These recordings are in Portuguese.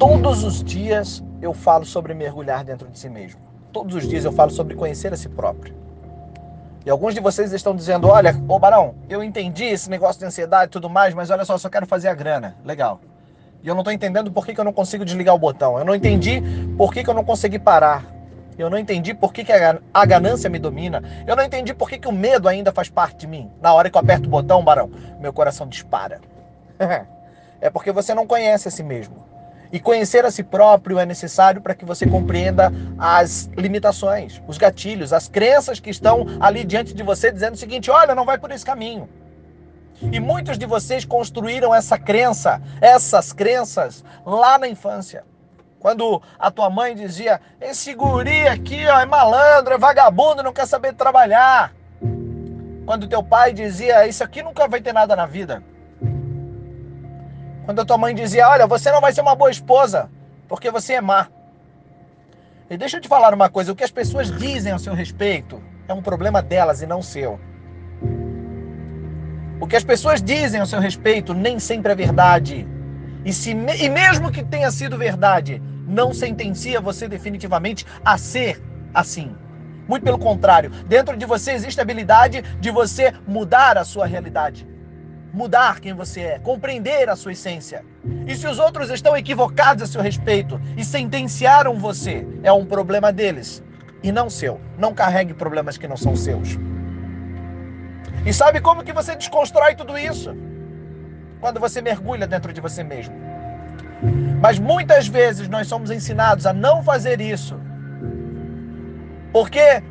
Todos os dias eu falo sobre mergulhar dentro de si mesmo. Todos os dias eu falo sobre conhecer a si próprio. E alguns de vocês estão dizendo: olha, ô Barão, eu entendi esse negócio de ansiedade e tudo mais, mas olha só, só quero fazer a grana. Legal. E eu não estou entendendo por que, que eu não consigo desligar o botão. Eu não entendi por que, que eu não consegui parar. Eu não entendi por que, que a ganância me domina. Eu não entendi por que, que o medo ainda faz parte de mim. Na hora que eu aperto o botão, Barão, meu coração dispara. é porque você não conhece a si mesmo. E conhecer a si próprio é necessário para que você compreenda as limitações, os gatilhos, as crenças que estão ali diante de você dizendo o seguinte: olha, não vai por esse caminho. E muitos de vocês construíram essa crença, essas crenças lá na infância. Quando a tua mãe dizia: esse guri aqui ó, é malandro, é vagabundo, não quer saber trabalhar. Quando teu pai dizia: isso aqui nunca vai ter nada na vida. Quando a tua mãe dizia: Olha, você não vai ser uma boa esposa, porque você é má. E deixa eu te falar uma coisa: o que as pessoas dizem a seu respeito é um problema delas e não seu. O que as pessoas dizem a seu respeito nem sempre é verdade. E, se, e mesmo que tenha sido verdade, não sentencia você definitivamente a ser assim. Muito pelo contrário, dentro de você existe a habilidade de você mudar a sua realidade mudar quem você é, compreender a sua essência. E se os outros estão equivocados a seu respeito e sentenciaram você, é um problema deles e não seu. Não carregue problemas que não são seus. E sabe como que você desconstrói tudo isso? Quando você mergulha dentro de você mesmo. Mas muitas vezes nós somos ensinados a não fazer isso. Porque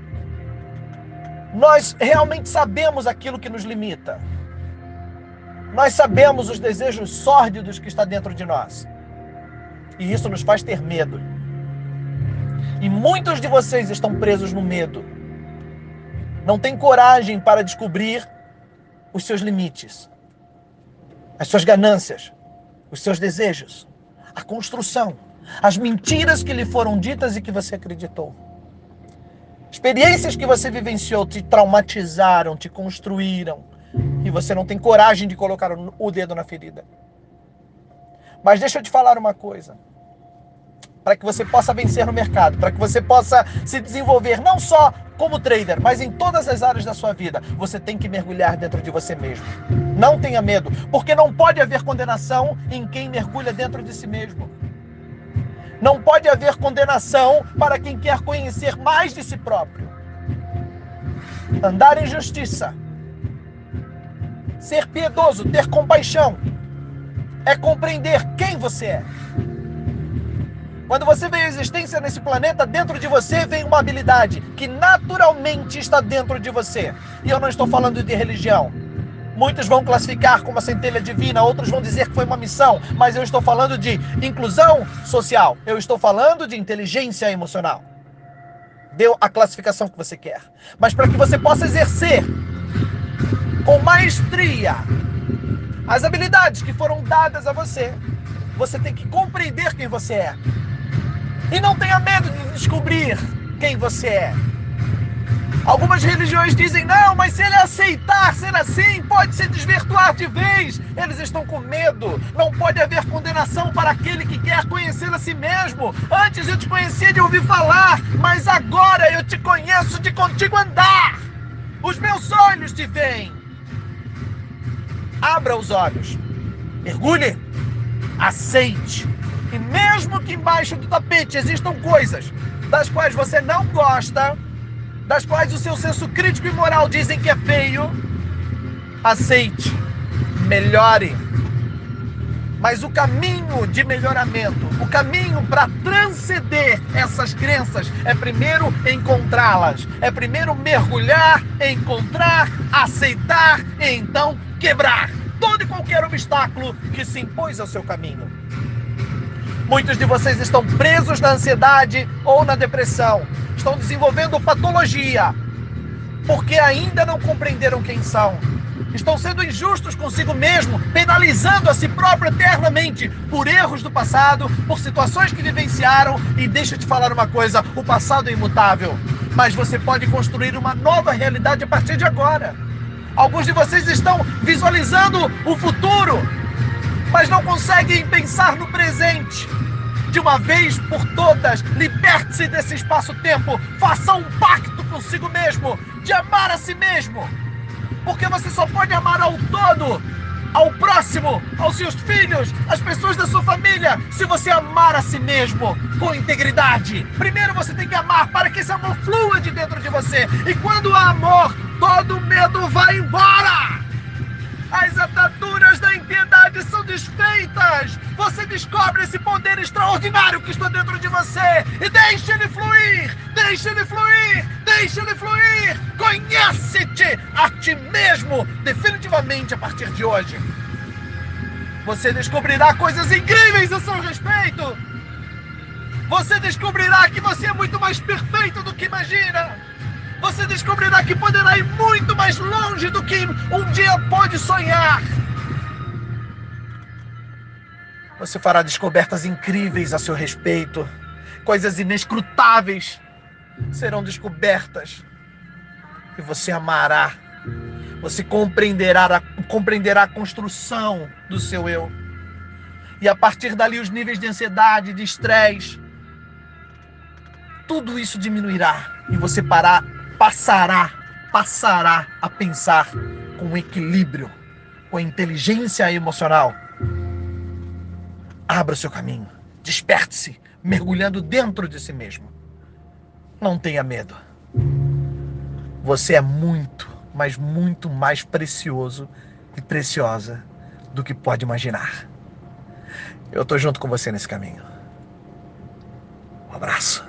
nós realmente sabemos aquilo que nos limita. Nós sabemos os desejos sórdidos que está dentro de nós. E isso nos faz ter medo. E muitos de vocês estão presos no medo. Não têm coragem para descobrir os seus limites, as suas ganâncias, os seus desejos, a construção, as mentiras que lhe foram ditas e que você acreditou. Experiências que você vivenciou te traumatizaram, te construíram, e você não tem coragem de colocar o dedo na ferida. Mas deixa eu te falar uma coisa. Para que você possa vencer no mercado, para que você possa se desenvolver não só como trader, mas em todas as áreas da sua vida, você tem que mergulhar dentro de você mesmo. Não tenha medo, porque não pode haver condenação em quem mergulha dentro de si mesmo. Não pode haver condenação para quem quer conhecer mais de si próprio. Andar em justiça Ser piedoso, ter compaixão, é compreender quem você é. Quando você vem à existência nesse planeta, dentro de você vem uma habilidade que naturalmente está dentro de você. E eu não estou falando de religião. Muitos vão classificar como a centelha divina, outros vão dizer que foi uma missão, mas eu estou falando de inclusão social. Eu estou falando de inteligência emocional. Deu a classificação que você quer. Mas para que você possa exercer com maestria as habilidades que foram dadas a você. Você tem que compreender quem você é. E não tenha medo de descobrir quem você é. Algumas religiões dizem, não, mas se ele aceitar ser assim, pode se desvirtuar de vez. Eles estão com medo. Não pode haver condenação para aquele que quer conhecer a si mesmo. Antes eu te conhecia de ouvir falar, mas agora eu te conheço de contigo andar. Os meus olhos te veem. Abra os olhos, mergulhe, aceite. E mesmo que embaixo do tapete existam coisas das quais você não gosta, das quais o seu senso crítico e moral dizem que é feio, aceite, melhore. Mas o caminho de melhoramento, o caminho para transcender essas crenças é primeiro encontrá-las, é primeiro mergulhar, encontrar, aceitar e então quebrar todo e qualquer obstáculo que se impôs ao seu caminho. Muitos de vocês estão presos na ansiedade ou na depressão, estão desenvolvendo patologia, porque ainda não compreenderam quem são. Estão sendo injustos consigo mesmo, penalizando a si próprio eternamente por erros do passado, por situações que vivenciaram. E deixa eu te falar uma coisa: o passado é imutável, mas você pode construir uma nova realidade a partir de agora. Alguns de vocês estão visualizando o futuro, mas não conseguem pensar no presente. de uma vez por todas. Liberte-se desse espaço-tempo. Faça um pacto consigo mesmo de amar a si mesmo. Porque você só pode amar ao todo ao próximo, aos seus filhos, às pessoas da sua família, se você amar a si mesmo com integridade. Primeiro você tem que amar para que esse amor flua de dentro de você. E quando há amor, todo medo vai embora. As ataduras da impiedade são desfeitas. Você descobre esse poder extraordinário que está dentro de você e deixe ele fluir, deixe ele fluir, deixe ele fluir. Conhece-te a ti mesmo definitivamente a partir de hoje. Você descobrirá coisas incríveis a seu respeito. Você descobrirá que você é muito mais perfeito do que imagina você descobrirá que poderá ir muito mais longe do que um dia pode sonhar. Você fará descobertas incríveis a seu respeito, coisas inescrutáveis serão descobertas e você amará. Você compreenderá a, compreenderá a construção do seu eu. E a partir dali, os níveis de ansiedade, de estresse, tudo isso diminuirá e você parar, passará, passará a pensar com equilíbrio, com inteligência emocional. Abra o seu caminho, desperte-se, mergulhando dentro de si mesmo. Não tenha medo. Você é muito, mas muito mais precioso e preciosa do que pode imaginar. Eu estou junto com você nesse caminho. Um abraço.